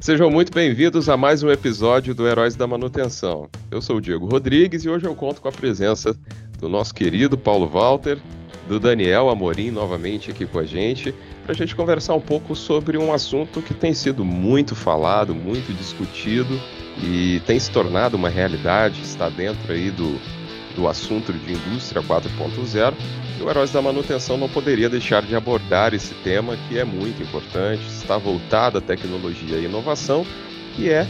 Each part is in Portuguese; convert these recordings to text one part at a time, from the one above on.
Sejam muito bem-vindos a mais um episódio do Heróis da Manutenção. Eu sou o Diego Rodrigues e hoje eu conto com a presença do nosso querido Paulo Walter, do Daniel Amorim novamente aqui com a gente, para a gente conversar um pouco sobre um assunto que tem sido muito falado, muito discutido e tem se tornado uma realidade, está dentro aí do, do assunto de indústria 4.0 e o Heróis da Manutenção não poderia deixar de abordar esse tema que é muito importante, está voltado à tecnologia e inovação, que é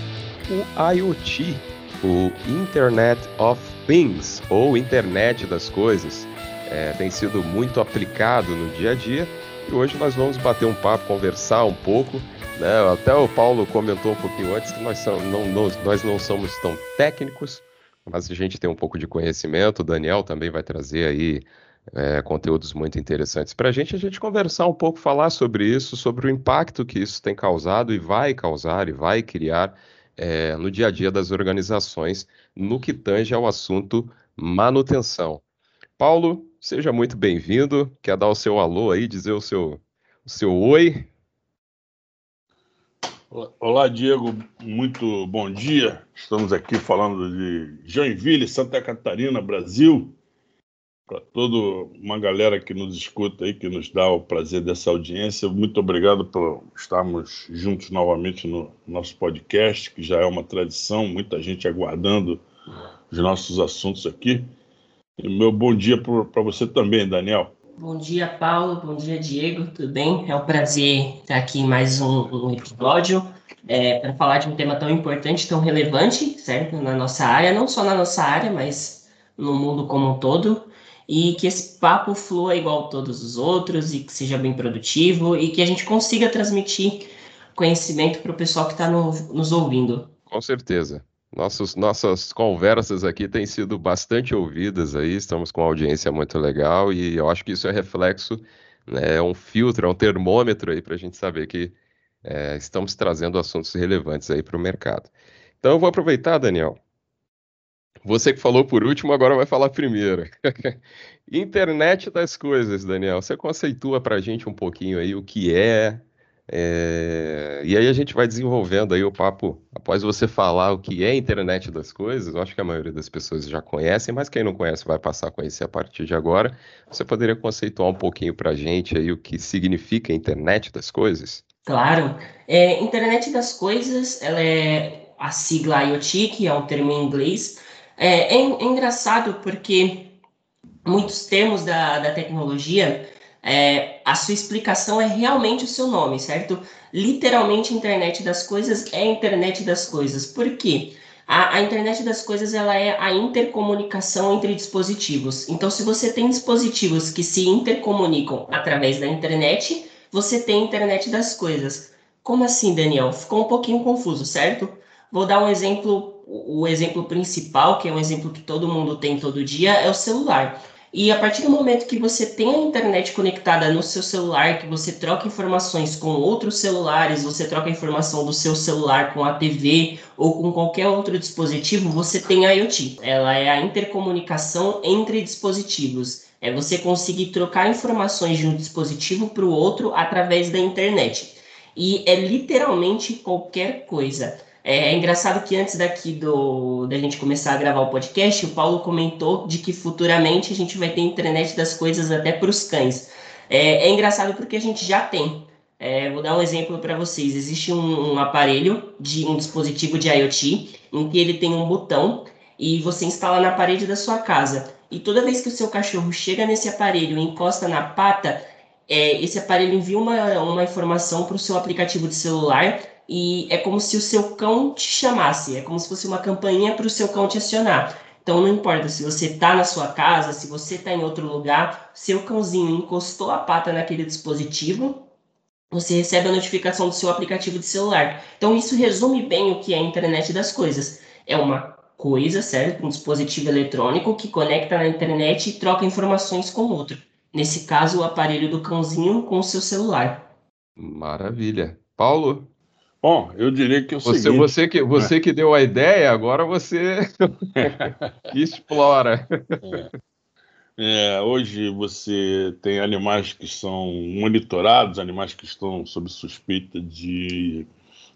o IoT, o Internet of Things, ou Internet das Coisas. É, tem sido muito aplicado no dia a dia e hoje nós vamos bater um papo, conversar um pouco. Né? Até o Paulo comentou um pouquinho antes que nós, não, nós não somos tão técnicos, mas a gente tem um pouco de conhecimento. O Daniel também vai trazer aí é, conteúdos muito interessantes para a gente, a gente conversar um pouco, falar sobre isso, sobre o impacto que isso tem causado e vai causar e vai criar é, no dia a dia das organizações no que tange ao assunto manutenção. Paulo, seja muito bem-vindo. Quer dar o seu alô aí, dizer o seu, o seu oi? Olá, Diego. Muito bom dia. Estamos aqui falando de Joinville, Santa Catarina, Brasil para toda uma galera que nos escuta aí, que nos dá o prazer dessa audiência. Muito obrigado por estarmos juntos novamente no nosso podcast, que já é uma tradição, muita gente aguardando os nossos assuntos aqui. E meu bom dia para você também, Daniel. Bom dia, Paulo. Bom dia, Diego. Tudo bem? É um prazer estar aqui em mais um, um episódio é, para falar de um tema tão importante, tão relevante, certo? Na nossa área, não só na nossa área, mas no mundo como um todo e que esse papo flua igual todos os outros e que seja bem produtivo e que a gente consiga transmitir conhecimento para o pessoal que está no, nos ouvindo. Com certeza. Nossos, nossas conversas aqui têm sido bastante ouvidas aí, estamos com uma audiência muito legal e eu acho que isso é reflexo, né, é um filtro, é um termômetro aí para a gente saber que é, estamos trazendo assuntos relevantes aí para o mercado. Então eu vou aproveitar, Daniel, você que falou por último, agora vai falar primeiro. Internet das coisas, Daniel. Você conceitua para a gente um pouquinho aí o que é, é, e aí a gente vai desenvolvendo aí o papo. Após você falar o que é internet das coisas, eu acho que a maioria das pessoas já conhecem, mas quem não conhece vai passar a conhecer a partir de agora. Você poderia conceituar um pouquinho para a gente aí o que significa internet das coisas? Claro. É, internet das coisas, ela é a sigla IoT, que é um termo em inglês, é, é, é engraçado porque muitos termos da, da tecnologia, é, a sua explicação é realmente o seu nome, certo? Literalmente, internet das coisas é internet das coisas. Por quê? A, a, internet das coisas ela é a intercomunicação entre dispositivos. Então, se você tem dispositivos que se intercomunicam através da internet, você tem internet das coisas. Como assim, Daniel? Ficou um pouquinho confuso, certo? Vou dar um exemplo o exemplo principal, que é um exemplo que todo mundo tem todo dia, é o celular. E a partir do momento que você tem a internet conectada no seu celular, que você troca informações com outros celulares, você troca informação do seu celular com a TV ou com qualquer outro dispositivo, você tem a IoT. Ela é a intercomunicação entre dispositivos. É você conseguir trocar informações de um dispositivo para o outro através da internet. E é literalmente qualquer coisa. É, é, engraçado que antes daqui do da gente começar a gravar o podcast, o Paulo comentou de que futuramente a gente vai ter internet das coisas até para os cães. É, é, engraçado porque a gente já tem. É, vou dar um exemplo para vocês. Existe um, um, aparelho de um dispositivo de IoT em que ele tem um botão e você instala na parede da sua casa. E toda vez que o seu cachorro chega nesse aparelho e encosta na pata, é, esse aparelho envia uma, uma informação para o seu aplicativo de celular e é como se o seu cão te chamasse, é como se fosse uma campainha para o seu cão te acionar. Então não importa se você está na sua casa, se você está em outro lugar, seu cãozinho encostou a pata naquele dispositivo, você recebe a notificação do seu aplicativo de celular. Então isso resume bem o que é a internet das coisas. É uma coisa, certo? Um dispositivo eletrônico que conecta na internet e troca informações com outro. Nesse caso, o aparelho do cãozinho com o seu celular. Maravilha. Paulo? Bom, eu diria que é o você, seguinte... Você que, você né? que deu a ideia, agora você explora. É. é, hoje você tem animais que são monitorados, animais que estão sob suspeita de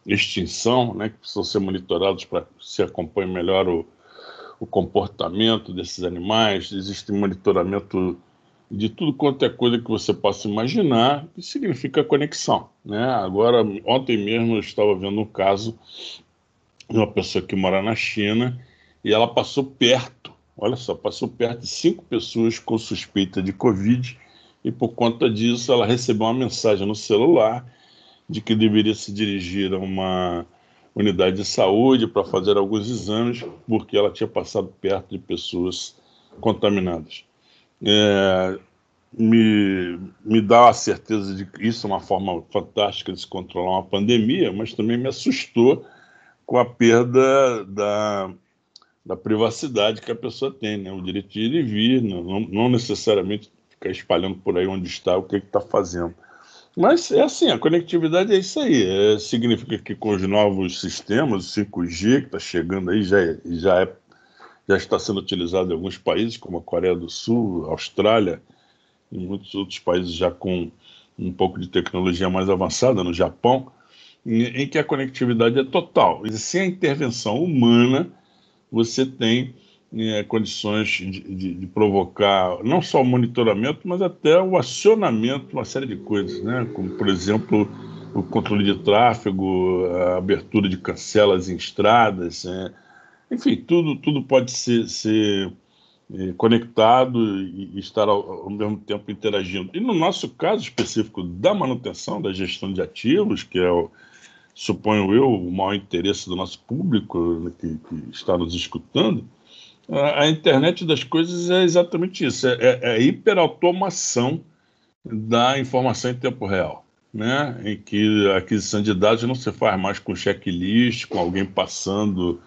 extinção, né, que precisam ser monitorados para se acompanhe melhor o, o comportamento desses animais. Existe monitoramento de tudo quanto é coisa que você possa imaginar, que significa conexão. Né? Agora, ontem mesmo eu estava vendo um caso de uma pessoa que mora na China e ela passou perto, olha só, passou perto de cinco pessoas com suspeita de Covid e por conta disso ela recebeu uma mensagem no celular de que deveria se dirigir a uma unidade de saúde para fazer alguns exames, porque ela tinha passado perto de pessoas contaminadas. É, me, me dá a certeza de que isso é uma forma fantástica de se controlar uma pandemia, mas também me assustou com a perda da, da privacidade que a pessoa tem, né? o direito de ir e vir, não, não necessariamente ficar espalhando por aí onde está, o que está fazendo. Mas é assim, a conectividade é isso aí. É, significa que com os novos sistemas, o 5G que está chegando aí, já, é, já, é, já está sendo utilizado em alguns países, como a Coreia do Sul, Austrália, e muitos outros países já com um pouco de tecnologia mais avançada, no Japão, em, em que a conectividade é total. E sem a intervenção humana, você tem é, condições de, de, de, provocar não só o monitoramento, mas até o acionamento de uma série de coisas, né? como, por exemplo, o controle de tráfego, a abertura de cancelas em estradas, é, enfim, tudo, tudo pode ser, ser é, conectado e, estar ao, ao, mesmo tempo interagindo. E no nosso caso específico da manutenção, da gestão de ativos, que é, o, suponho eu, o maior interesse do nosso público né, que, que está nos escutando, a, internet das coisas é exatamente isso, é, é, é hiperautomação da informação em tempo real, né? em que a aquisição de dados não se faz mais com checklist, com alguém passando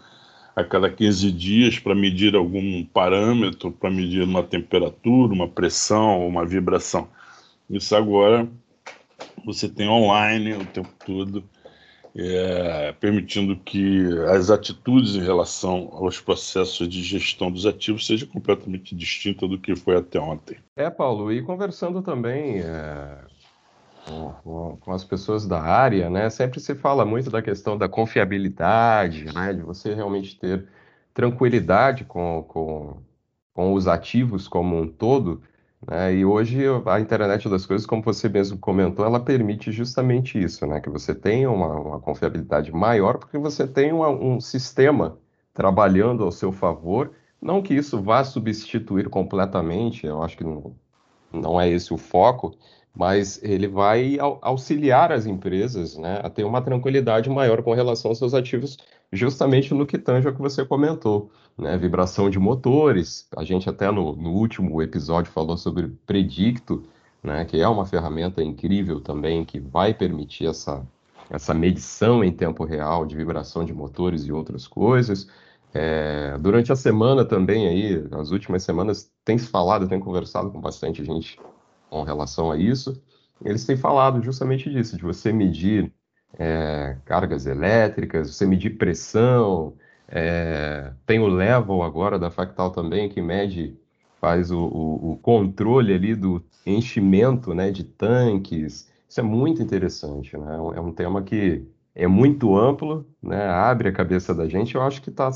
a cada 15 dias para medir algum parâmetro, para medir uma temperatura, uma pressão, uma vibração. Isso agora você tem online o tempo todo é, permitindo que as atitudes em relação aos processos de gestão dos ativos seja completamente distinta do que foi até ontem. É, Paulo, e conversando também é, com, as pessoas da área, né, sempre se fala muito da questão da confiabilidade, né, de você realmente ter tranquilidade com, com, com os ativos como um todo, né? E hoje a internet das coisas, como você mesmo comentou, ela permite justamente isso, né? Que você tenha uma, uma confiabilidade maior, porque você tem uma, um sistema trabalhando ao seu favor. Não que isso vá substituir completamente, eu acho que não, não é esse o foco, mas ele vai auxiliar as empresas né, a ter uma tranquilidade maior com relação aos seus ativos, justamente no que tange ao que você comentou, né, vibração de motores. A gente até no, no último episódio falou sobre Predicto, né, que é uma ferramenta incrível também que vai permitir essa, essa medição em tempo real de vibração de motores e outras coisas. É, durante a semana também aí, as últimas semanas, tem se falado, tem conversado com bastante gente com relação a isso, eles têm falado justamente disso, de você medir é, cargas elétricas, você medir pressão, é, tem o level agora da Factal também, que mede, faz o, o, o, controle ali do enchimento né, de tanques, isso é muito interessante, né? é um tema que é muito amplo, né? abre a cabeça da gente, eu acho que está,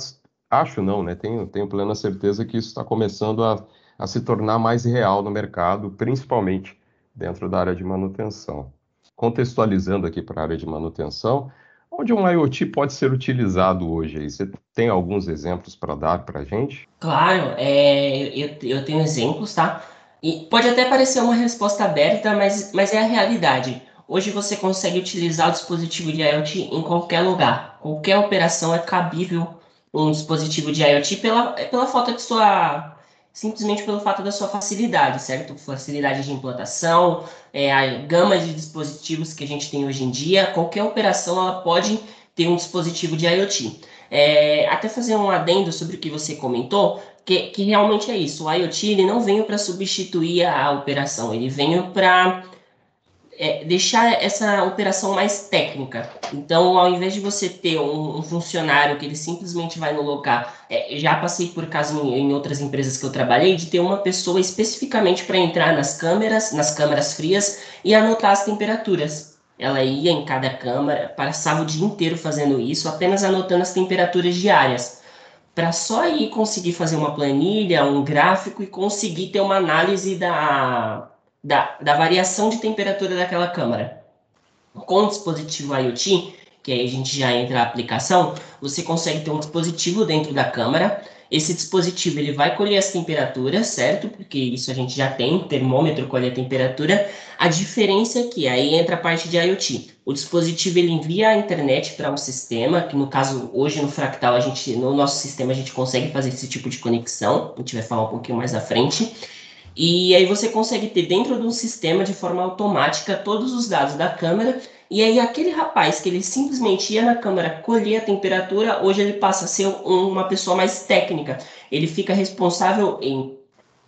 acho não, né? tenho, tenho plena certeza que isso está começando a a se tornar mais real no mercado, principalmente dentro da área de manutenção. Contextualizando aqui para a área de manutenção, onde um IoT pode ser utilizado hoje? Você tem alguns exemplos para dar para a gente? Claro, é, eu, eu tenho exemplos, tá? E pode até parecer uma resposta aberta, mas, mas é a realidade. Hoje você consegue utilizar o dispositivo de IoT em qualquer lugar. Qualquer operação é cabível um dispositivo de IoT pela, pela falta de sua simplesmente pelo fato da sua facilidade, certo? Facilidade de implantação, é, a gama de dispositivos que a gente tem hoje em dia, qualquer operação ela pode ter um dispositivo de IoT. É, até fazer um adendo sobre o que você comentou, que, que realmente é isso. O IoT ele não veio para substituir a operação, ele veio para é, deixar essa operação mais técnica. Então, ao invés de você ter um, um funcionário que ele simplesmente vai no local, é, já passei por caso em, em, outras empresas que eu trabalhei, de ter uma pessoa especificamente para entrar nas câmeras, nas câmeras frias e anotar as temperaturas. ela ia em cada câmara, passava o dia inteiro fazendo isso, apenas anotando as temperaturas diárias, para só aí conseguir fazer uma planilha, um gráfico e conseguir ter uma análise da, da, da variação de temperatura daquela câmara. Com o dispositivo IoT, que aí a gente já entra na aplicação, você consegue ter um dispositivo dentro da câmera. Esse dispositivo ele vai colher as temperaturas, certo? Porque isso a gente já tem, termômetro colhe a temperatura. A diferença é que aí entra a parte de IoT. O dispositivo ele envia a internet para um sistema, que no caso hoje no Fractal a gente, no nosso sistema a gente consegue fazer esse tipo de conexão. A gente vai falar um pouquinho mais à frente. E aí você consegue ter dentro de um sistema de forma automática todos os dados da câmera e aí aquele rapaz que ele simplesmente ia na câmera colher a temperatura, hoje ele passa a ser uma pessoa mais técnica. Ele fica responsável em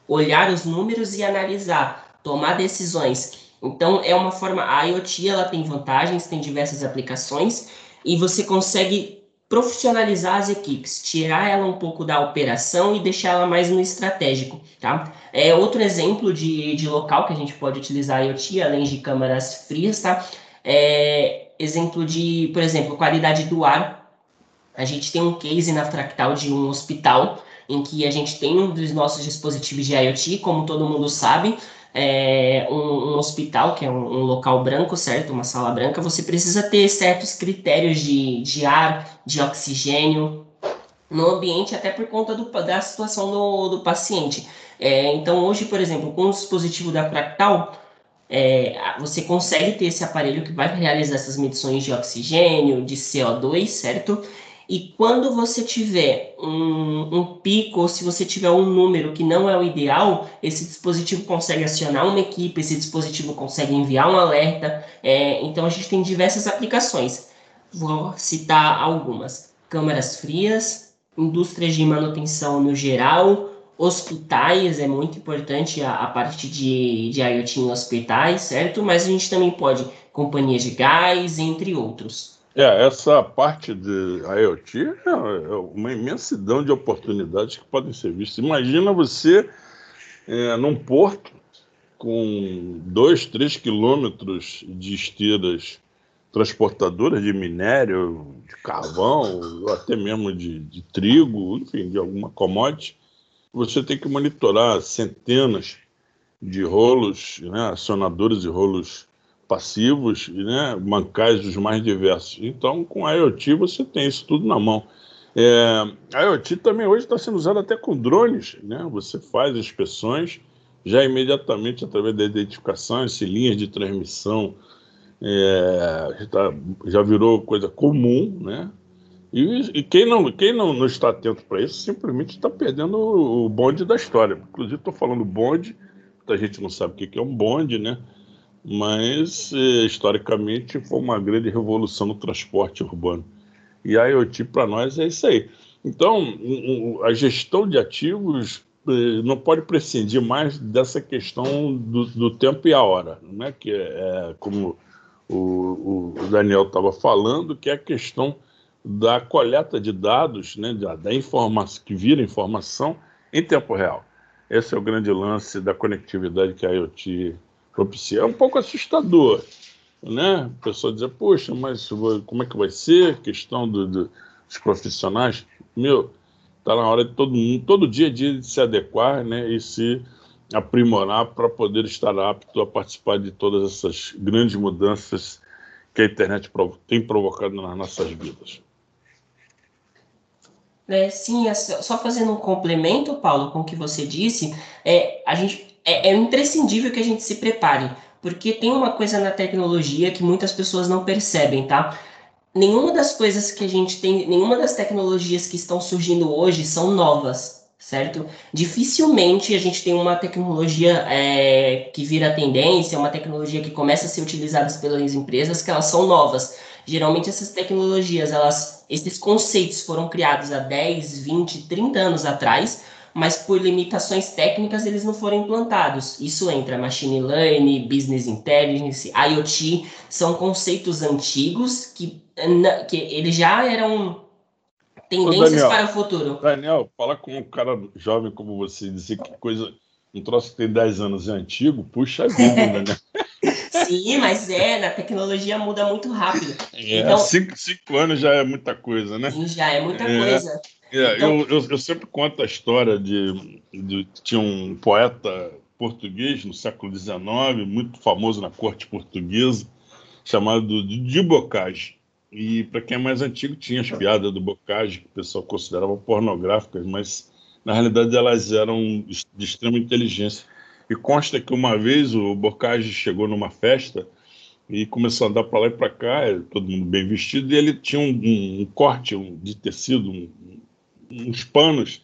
olhar os números e analisar, tomar decisões. Então é uma forma a IoT ela tem vantagens, tem diversas aplicações e você consegue profissionalizar as equipes, tirar ela um pouco da operação e deixar ela mais no estratégico, tá? É outro exemplo de, de local que a gente pode utilizar IoT, além de câmeras frias, tá? É, exemplo de, por exemplo, qualidade do ar. A gente tem um case na Fractal de um hospital em que a gente tem um dos nossos dispositivos de IoT, como todo mundo sabe, é, um, um, hospital, que é um, um, local branco, certo? Uma sala branca, você precisa ter certos critérios de, de ar, de oxigênio no ambiente, até por conta do, da situação do, do paciente. É, então, hoje, por exemplo, com o dispositivo da Fractal, é, você consegue ter esse aparelho que vai realizar essas medições de oxigênio, de CO2, certo? E quando você tiver um, um, pico, ou se você tiver um número que não é o ideal, esse dispositivo consegue acionar uma equipe, esse dispositivo consegue enviar um alerta. É, então a gente tem diversas aplicações. Vou citar algumas: câmeras frias, indústrias de manutenção no geral, hospitais, é muito importante a, a parte de, de IoT em hospitais, certo? Mas a gente também pode companhias de gás, entre outros. É, essa parte de IoT é, é uma imensidão de oportunidades que podem ser vistas. Imagina você é, num porto com dois, três quilômetros de esteiras transportadoras de minério, de carvão, ou até mesmo de, de trigo, enfim, de alguma commodity, você tem que monitorar centenas de rolos, né, acionadores e rolos passivos, né, bancais dos mais diversos. Então, com a IoT, você tem isso tudo na mão. É, a IoT também hoje está sendo usada até com drones. Né? Você faz inspeções já imediatamente através da identificação, esse linhas de transmissão é, já, tá, já virou coisa comum, né? E, e, quem, não, quem não, não está atento para isso simplesmente está perdendo o, bonde da história. Inclusive, estou falando bonde, muita gente não sabe o que é um bonde, né? Mas, eh, historicamente, foi uma grande revolução no transporte urbano. E a IoT, para nós, é isso aí. Então, a gestão de ativos eh, não pode prescindir mais dessa questão do, do tempo e a hora, né? que é, é como o, o Daniel estava falando, que é a questão da coleta de dados, né, da, da informação que vira informação em tempo real. Esse é o grande lance da conectividade que a IoT propicia. É um pouco assustador, né? A pessoa dizer, poxa, mas como é que vai ser? Questão do, do, dos profissionais. Meu, está na hora de todo mundo, todo dia é dia de se adequar né, e se aprimorar para poder estar apto a participar de todas essas grandes mudanças que a internet tem provocado nas nossas vidas. É, sim, é só fazendo um complemento, Paulo, com o que você disse, é, a gente, é, é imprescindível que a gente se prepare, porque tem uma coisa na tecnologia que muitas pessoas não percebem, tá? Nenhuma das coisas que a gente tem, nenhuma das tecnologias que estão surgindo hoje são novas, certo? Dificilmente a gente tem uma tecnologia é, que vira tendência, uma tecnologia que começa a ser utilizada pelas empresas, que elas são novas. Geralmente essas tecnologias, elas, esses conceitos foram criados há 10, 20, 30 anos atrás, mas por limitações técnicas eles não foram implantados. Isso entra machine learning, business intelligence, IoT, são conceitos antigos que, que eles já eram tendências Daniel, para o futuro. Daniel, fala com um cara jovem como você, dizer que coisa, um troço que tem 10 anos é antigo, puxa vida, né? Sim, mas é, na tecnologia muda muito rápido. É, então, cinco, cinco anos já é muita coisa, né? Sim, já é muita é, coisa. É, então, eu, eu, eu, sempre conto a história de, de. Tinha um poeta português no século XIX, muito famoso na corte portuguesa, chamado de Bocage. E para quem é mais antigo, tinha as piadas do Bocage, que o pessoal considerava pornográficas, mas na realidade elas eram de extrema inteligência. E consta que uma vez o Bocage chegou numa festa e começou a andar para lá e para cá, todo mundo bem vestido, e ele tinha um, um, um corte de tecido, um, uns panos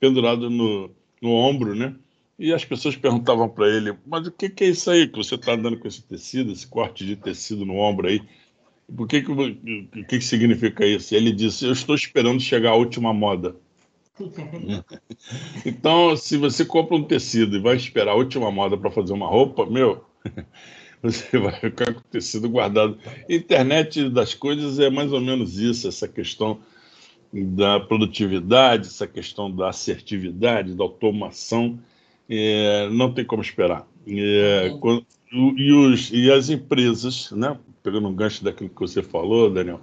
pendurados no, no ombro, né? E as pessoas perguntavam para ele: Mas o que, que, é isso aí que você está andando com esse tecido, esse corte de tecido no ombro aí? Por que, que, o que, que significa isso? Ele disse: Eu estou esperando chegar a última moda. então, se você compra um tecido e vai esperar a última moda para fazer uma roupa, meu, você vai ficar com o tecido guardado. Internet das coisas é mais ou menos isso, essa questão da produtividade, essa questão da assertividade, da automação, é, não tem como esperar. É, quando, e, os, e as empresas, né, pegando um gancho daquilo que você falou, Daniel,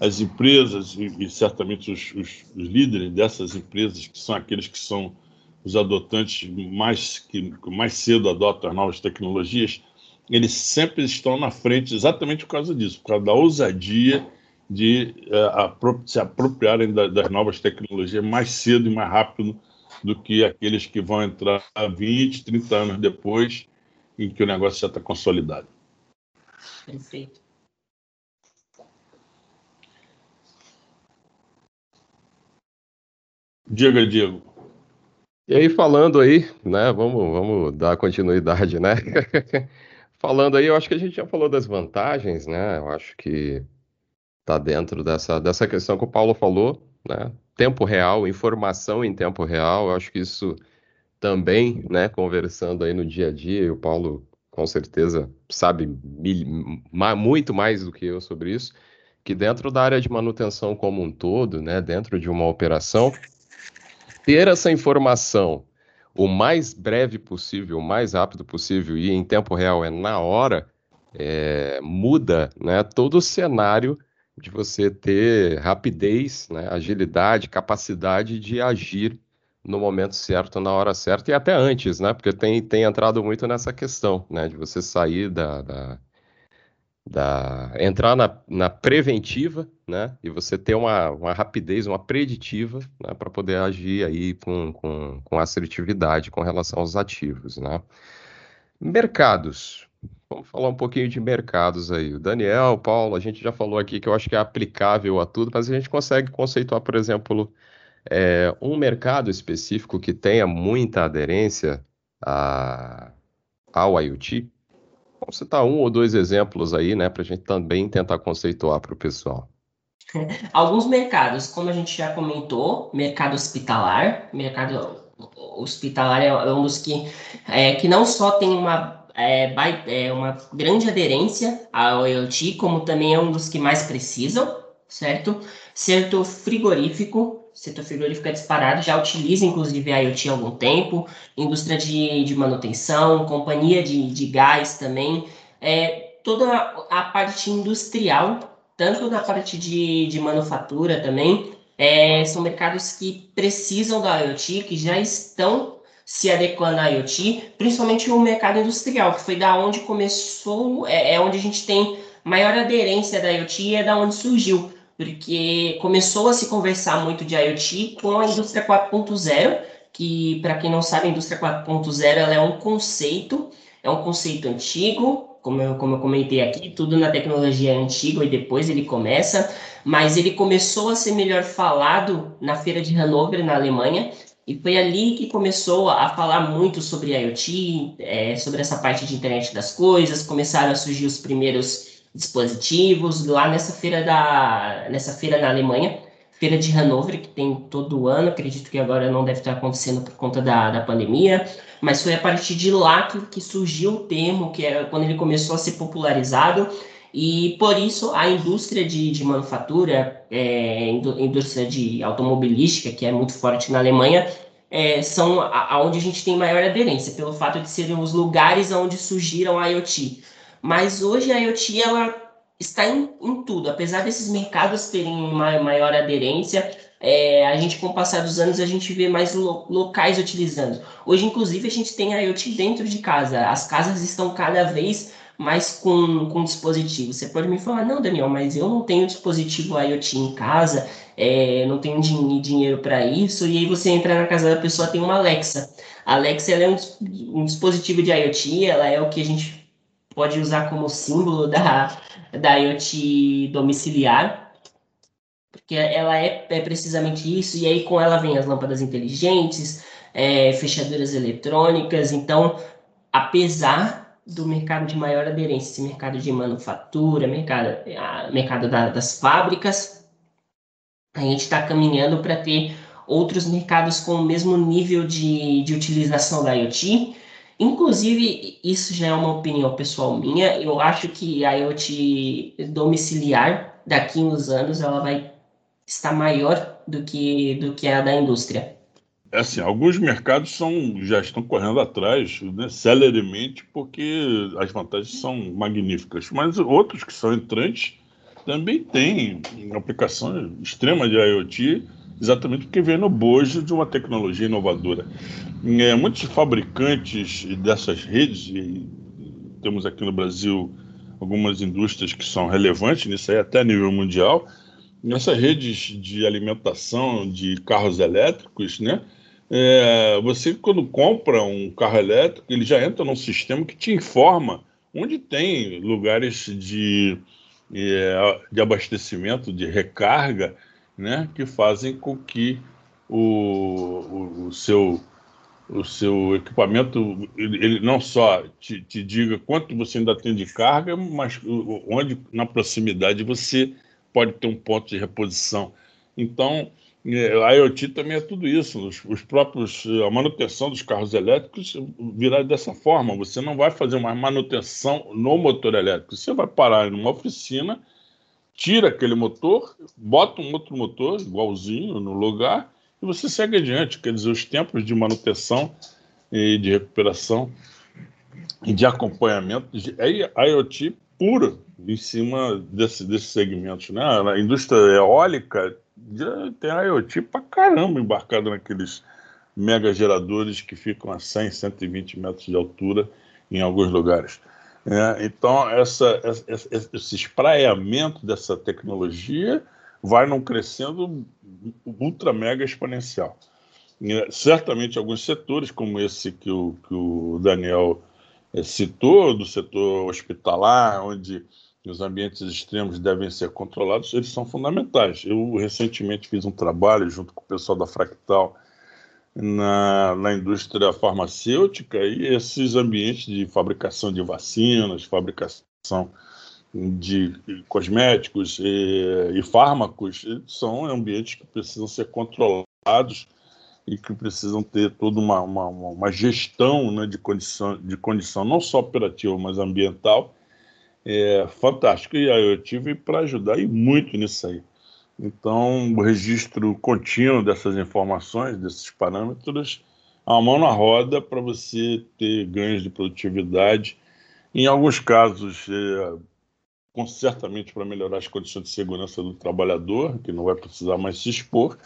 as empresas e, e certamente os, os, os, líderes dessas empresas, que são aqueles que são os adotantes mais que mais cedo adotam as novas tecnologias, eles sempre estão na frente exatamente por causa disso, por causa da ousadia de uh, se apropriarem da, das novas tecnologias mais cedo e mais rápido do que aqueles que vão entrar 20, 30 anos depois, em que o negócio já está consolidado. Perfeito. Diga, Diego. E aí, falando aí, né? Vamos, vamos dar continuidade, né? falando aí, eu acho que a gente já falou das vantagens, né? Eu acho que está dentro dessa, dessa questão que o Paulo falou, né? Tempo real, informação em tempo real, eu acho que isso também, né, conversando aí no dia a dia, e o Paulo com certeza sabe muito mais do que eu sobre isso, que dentro da área de manutenção como um todo, né, dentro de uma operação, ter essa informação o mais breve possível, o mais rápido possível e em tempo real é na hora, é, muda né, todo o cenário de você ter rapidez, né, agilidade, capacidade de agir no momento certo, na hora certa e até antes, né? Porque tem, tem entrado muito nessa questão, né? De você sair da, da, da entrar na, na preventiva, né? E você ter uma, uma rapidez, uma preditiva, né? Para poder agir aí com, com, com assertividade com relação aos ativos, né? Mercados. Vamos falar um pouquinho de mercados aí. O Daniel, Paulo, a gente já falou aqui que eu acho que é aplicável a tudo, mas a gente consegue conceituar, por exemplo, é, um mercado específico que tenha muita aderência a, ao IoT. Vamos citar um ou dois exemplos aí, né, para a gente também tentar conceituar para o pessoal. Alguns mercados, como a gente já comentou, mercado hospitalar, mercado hospitalar é um dos que, é, que não só tem uma é, é uma grande aderência ao IoT, como também é um dos que mais precisam, certo? Setor frigorífico, setor frigorífico é disparado, já utiliza inclusive a IoT há algum tempo, indústria de, de manutenção, companhia de, de gás também, é, toda a parte industrial, tanto na parte de, de manufatura também, é, são mercados que precisam da IoT, que já estão se adequando à IoT, principalmente o mercado industrial, que foi da onde começou, é, é onde a gente tem maior aderência da IoT e é da onde surgiu, porque começou a se conversar muito de IoT com a indústria 4.0, que para quem não sabe, a indústria 4.0 é um conceito, é um conceito antigo, como eu, como eu comentei aqui, tudo na tecnologia é antigo e depois ele começa, mas ele começou a ser melhor falado na feira de Hannover, na Alemanha, e foi ali que começou a falar muito sobre IoT, é, sobre essa parte de internet das coisas, começaram a surgir os primeiros dispositivos lá nessa feira da nessa feira na Alemanha, feira de Hanover, que tem todo ano, acredito que agora não deve estar acontecendo por conta da, da pandemia, mas foi a partir de lá que, que surgiu o termo, que é quando ele começou a ser popularizado, e por isso a indústria de, de manufatura, é, indústria de automobilística, que é muito forte na Alemanha, é, são aonde a gente tem maior aderência, pelo fato de serem os lugares onde surgiram a IoT. Mas hoje a IoT ela está em, em tudo, apesar desses mercados terem uma maior aderência, é, a gente, com o passar dos anos, a gente vê mais lo, locais utilizando. Hoje, inclusive, a gente tem a IoT dentro de casa. As casas estão cada vez mais com, com dispositivo. Você pode me falar, não, Daniel, mas eu não tenho dispositivo IoT em casa, é, não tenho din dinheiro para isso. E aí você entra na casa da pessoa, tem uma Alexa. A Alexa é um, um dispositivo de IoT, ela é o que a gente pode usar como símbolo da, da IoT domiciliar, porque ela é, é precisamente isso, e aí com ela vem as lâmpadas inteligentes, é, fechaduras eletrônicas, então, apesar do mercado de maior aderência, esse mercado de manufatura, mercado, a, mercado da, das fábricas, a gente está caminhando para ter outros mercados com o mesmo nível de, de utilização da IoT. Inclusive, isso já é uma opinião pessoal minha, eu acho que a IoT domiciliar, daqui uns anos, ela vai estar maior do que, do que a da indústria. É assim, alguns mercados são, já estão correndo atrás, né, celeremente, porque as vantagens são magníficas. Mas outros que são entrantes também têm aplicação extrema de IoT, exatamente porque vem no bojo de uma tecnologia inovadora. É, muitos fabricantes dessas redes, e temos aqui no Brasil algumas indústrias que são relevantes nisso aí, até a nível mundial, nessas redes de alimentação de carros elétricos, né? É, você, quando compra um carro elétrico, ele já entra num sistema que te informa onde tem lugares de, é, de abastecimento, de recarga, né, que fazem com que o, o, o seu, o seu equipamento ele, ele não só te, te, diga quanto você ainda tem de carga, mas onde na proximidade você pode ter um ponto de reposição. Então, a IoT também é tudo isso. Os, os, próprios, a manutenção dos carros elétricos virá dessa forma. Você não vai fazer uma manutenção no motor elétrico. Você vai parar em uma oficina, tira aquele motor, bota um outro motor igualzinho no lugar e você segue adiante. Quer dizer, os tempos de manutenção e de recuperação e de acompanhamento é IoT puro em cima desse, desses segmentos. Né? A indústria eólica tem IoT pra caramba embarcado naqueles mega geradores que ficam a 100, 120 metros de altura em alguns lugares. É, então, essa, essa, esse espraiamento dessa tecnologia vai não crescendo ultra mega exponencial. Certamente, alguns setores, como esse que o, que o Daniel é, citou, do setor hospitalar, onde os ambientes extremos devem ser controlados, eles são fundamentais. Eu recentemente fiz um trabalho junto com o pessoal da Fractal na, na indústria farmacêutica e esses ambientes de fabricação de vacinas, fabricação de cosméticos e, e fármacos são ambientes que precisam ser controlados e que precisam ter toda uma, uma, uma gestão né, de, condição, de condição não só operativa, mas ambiental, é fantástico. E a IoT veio para ajudar e muito nisso aí. Então, o registro contínuo dessas informações, desses parâmetros, a mão na roda para você ter ganhos de produtividade. Em alguns casos, é, com, certamente para melhorar as condições de segurança do trabalhador, que não vai precisar mais se expor,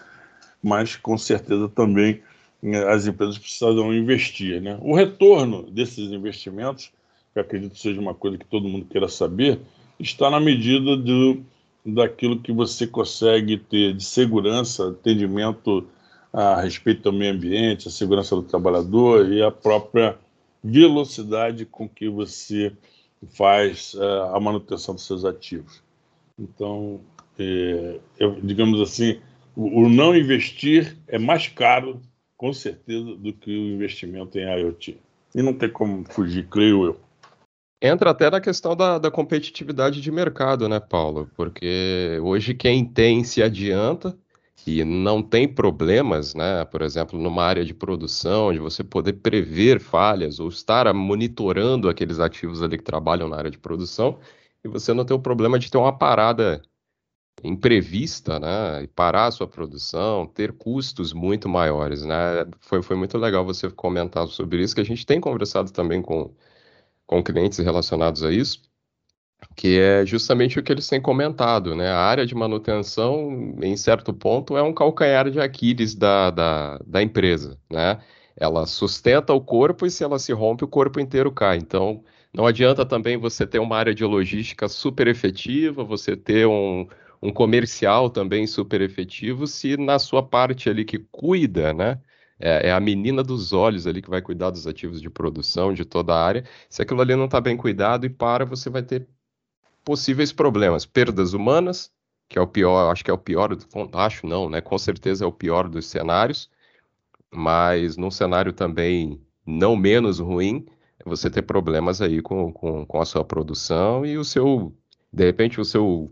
mas com certeza também é, as empresas precisarão investir. Né? O retorno desses investimentos que acredito seja uma coisa que todo mundo queira saber, está na medida do, daquilo que você consegue ter de segurança, atendimento a respeito do meio ambiente, a segurança do trabalhador e a própria velocidade com que você faz uh, a manutenção dos seus ativos. Então, é, eu, digamos assim, o, o, não investir é mais caro, com certeza, do que o investimento em IoT. E não tem como fugir, creio eu. Entra até na questão da, da competitividade de mercado, né, Paulo? Porque hoje quem tem se adianta e não tem problemas, né? Por exemplo, numa área de produção, de você poder prever falhas ou estar monitorando aqueles ativos ali que trabalham na área de produção, e você não ter o problema de ter uma parada imprevista, né? E parar a sua produção, ter custos muito maiores, né? Foi, foi muito legal você comentar sobre isso, que a gente tem conversado também com com clientes relacionados a isso, que é justamente o que eles têm comentado, né? A área de manutenção, em certo ponto, é um calcanhar de Aquiles da, da, da empresa, né? Ela sustenta o corpo e se ela se rompe, o corpo inteiro cai. Então, não adianta também você ter uma área de logística super efetiva, você ter um, um comercial também super efetivo, se na sua parte ali que cuida, né? É, é, a menina dos olhos ali que vai cuidar dos ativos de produção, de toda a área. Se aquilo ali não está bem cuidado e para, você vai ter possíveis problemas. Perdas humanas, que é o pior, acho que é o pior, acho não, né? Com certeza é o pior dos cenários, mas num cenário também não menos ruim, você ter problemas aí com, com, com a sua produção e o seu, de repente, o seu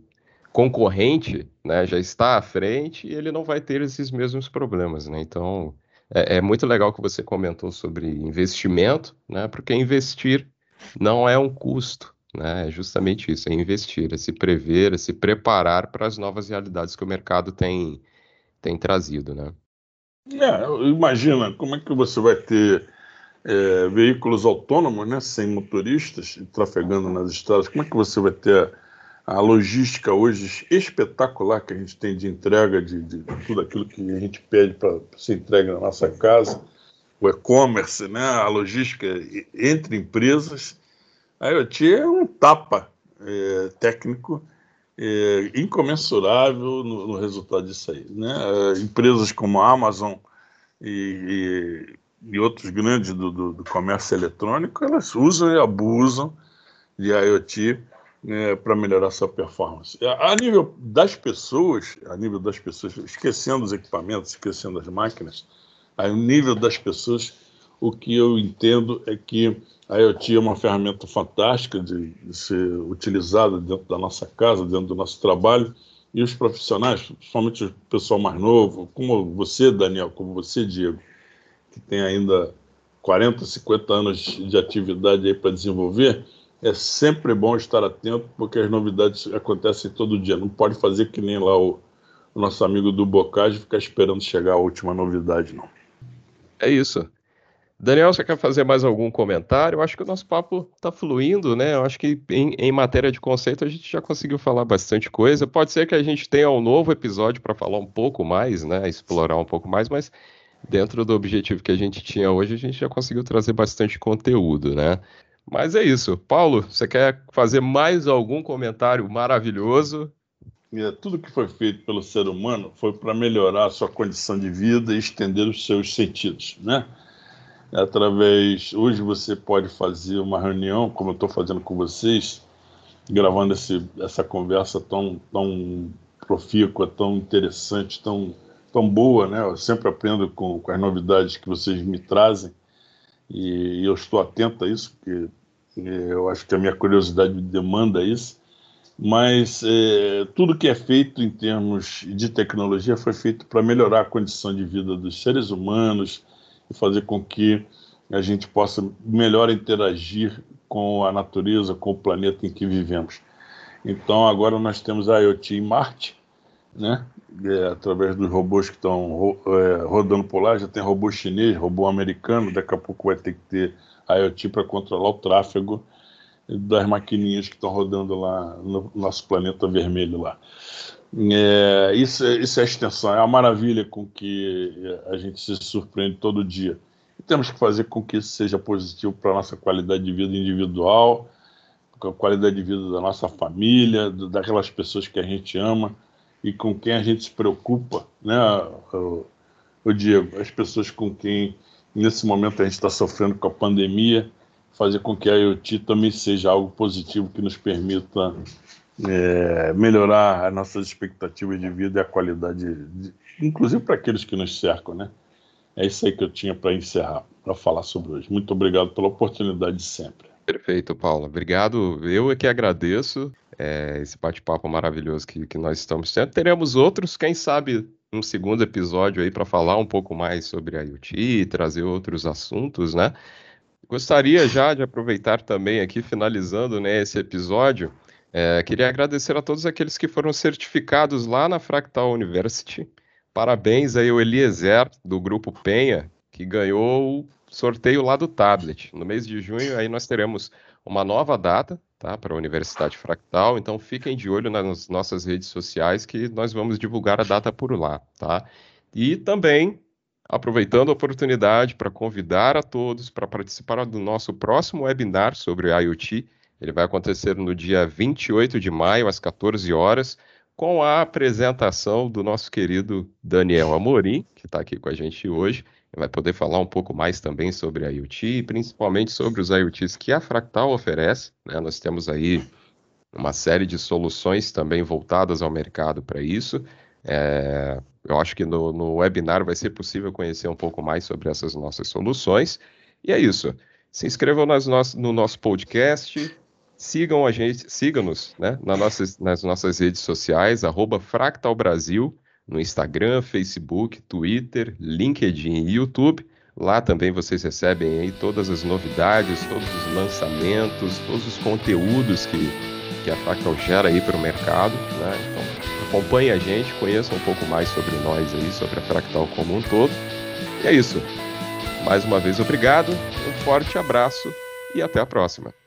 concorrente né, já está à frente e ele não vai ter esses mesmos problemas, né? Então, é, é, muito legal que você comentou sobre investimento, né? Porque investir não é um custo, né? É justamente isso, é investir, é se prever, é se preparar para as novas realidades que o mercado tem, tem trazido, né? É, imagina, como é que você vai ter é, veículos autônomos, né, sem motoristas, trafegando nas estradas, como é que você vai ter a, logística hoje espetacular que a gente tem de entrega de, de tudo aquilo que a gente pede para ser entregue na nossa casa, o e-commerce, né, a logística entre empresas, a IoT é um tapa é, técnico é, incomensurável no, no, resultado disso aí. Né? Empresas como a Amazon e, e, e outros grandes do, do, do, comércio eletrônico, elas usam e abusam de IoT né, para melhorar sua performance. A, a nível das pessoas, a nível das pessoas, esquecendo os equipamentos, esquecendo as máquinas, a nível das pessoas, o que eu entendo é que a IoT é uma ferramenta fantástica de, de, ser utilizada dentro da nossa casa, dentro do nosso trabalho, e os profissionais, principalmente o pessoal mais novo, como você, Daniel, como você, Diego, que tem ainda 40, 50 anos de atividade aí para desenvolver, é sempre bom estar atento, porque as novidades acontecem todo dia. Não pode fazer que nem lá o, o nosso amigo do Bocage ficar esperando chegar a última novidade, não. É isso. Daniel, você quer fazer mais algum comentário? Eu acho que o nosso papo está fluindo, né? Eu acho que em, em, matéria de conceito a gente já conseguiu falar bastante coisa. Pode ser que a gente tenha um novo episódio para falar um pouco mais, né? Explorar um pouco mais, mas dentro do objetivo que a gente tinha hoje, a gente já conseguiu trazer bastante conteúdo, né? Mas é isso. Paulo, você quer fazer mais algum comentário maravilhoso? É, tudo que foi feito pelo ser humano foi para melhorar a sua condição de vida e estender os seus sentidos, né? através. Hoje você pode fazer uma reunião, como eu estou fazendo com vocês, gravando esse, essa conversa tão, tão profícua, tão interessante, tão, tão boa, né? Eu sempre aprendo com, com as novidades que vocês me trazem e, eu estou atento a isso, porque eu acho que a minha curiosidade demanda isso. Mas é, tudo que é feito em termos de tecnologia foi feito para melhorar a condição de vida dos seres humanos, e fazer com que a gente possa melhor interagir com a natureza, com o planeta em que vivemos. Então, agora nós temos a IoT em Marte, né? É, através dos robôs que estão é, rodando por lá. Já tem robô chinês, robô americano. Daqui a pouco vai ter que ter IoT para controlar o tráfego das maquininhas que estão rodando lá no nosso planeta vermelho lá. É, isso, isso é a extensão, é a maravilha com que a gente se surpreende todo dia. E temos que fazer com que isso seja positivo para a nossa qualidade de vida individual, a qualidade de vida da nossa família, daquelas pessoas que a gente ama e com quem a gente se preocupa, né, o, Diego? As pessoas com quem nesse momento a gente está sofrendo com a pandemia, fazer com que a IoT também seja algo positivo que nos permita é, melhorar as nossas expectativas de vida e a qualidade, de, inclusive para aqueles que nos cercam, né? É isso aí que eu tinha para encerrar, para falar sobre hoje. Muito obrigado pela oportunidade de sempre. Perfeito, Paulo. Obrigado. Eu é que agradeço é, esse bate-papo maravilhoso que, que nós estamos tendo. Teremos outros, quem sabe, um segundo episódio aí para falar um pouco mais sobre a IoT e trazer outros assuntos, né? Gostaria já de aproveitar também aqui, finalizando né, esse episódio, é, queria agradecer a todos aqueles que foram certificados lá na Fractal University. Parabéns aí ao Eliezer, do Grupo Penha, que ganhou sorteio lá do tablet. No mês de junho, aí nós teremos uma nova data tá, para a Universidade Fractal, então fiquem de olho nas nossas redes sociais que nós vamos divulgar a data por lá. Tá? E também aproveitando a oportunidade para convidar a todos para participar do nosso próximo webinar sobre IoT. Ele vai acontecer no dia 28 de maio, às 14 horas, com a apresentação do nosso querido Daniel Amorim, que está aqui com a gente hoje. Vai poder falar um pouco mais também sobre a IoT, principalmente sobre os IoTs que a Fractal oferece. Né? Nós temos aí uma série de soluções também voltadas ao mercado para isso. É, eu acho que no, no webinar vai ser possível conhecer um pouco mais sobre essas nossas soluções. E é isso. Se inscrevam nas no, no nosso podcast, sigam a gente, siga-nos né, nas, nossas, nas nossas redes sociais, arroba Fractal Brasil, no Instagram, Facebook, Twitter, LinkedIn e YouTube. Lá também vocês recebem aí todas as novidades, todos os lançamentos, todos os conteúdos que, que a Fractal gera aí para o mercado. Né? Então, acompanhe a gente, conheça um pouco mais sobre nós aí, sobre a Fractal como um todo. E é isso. Mais uma vez, obrigado, um forte abraço e até a próxima.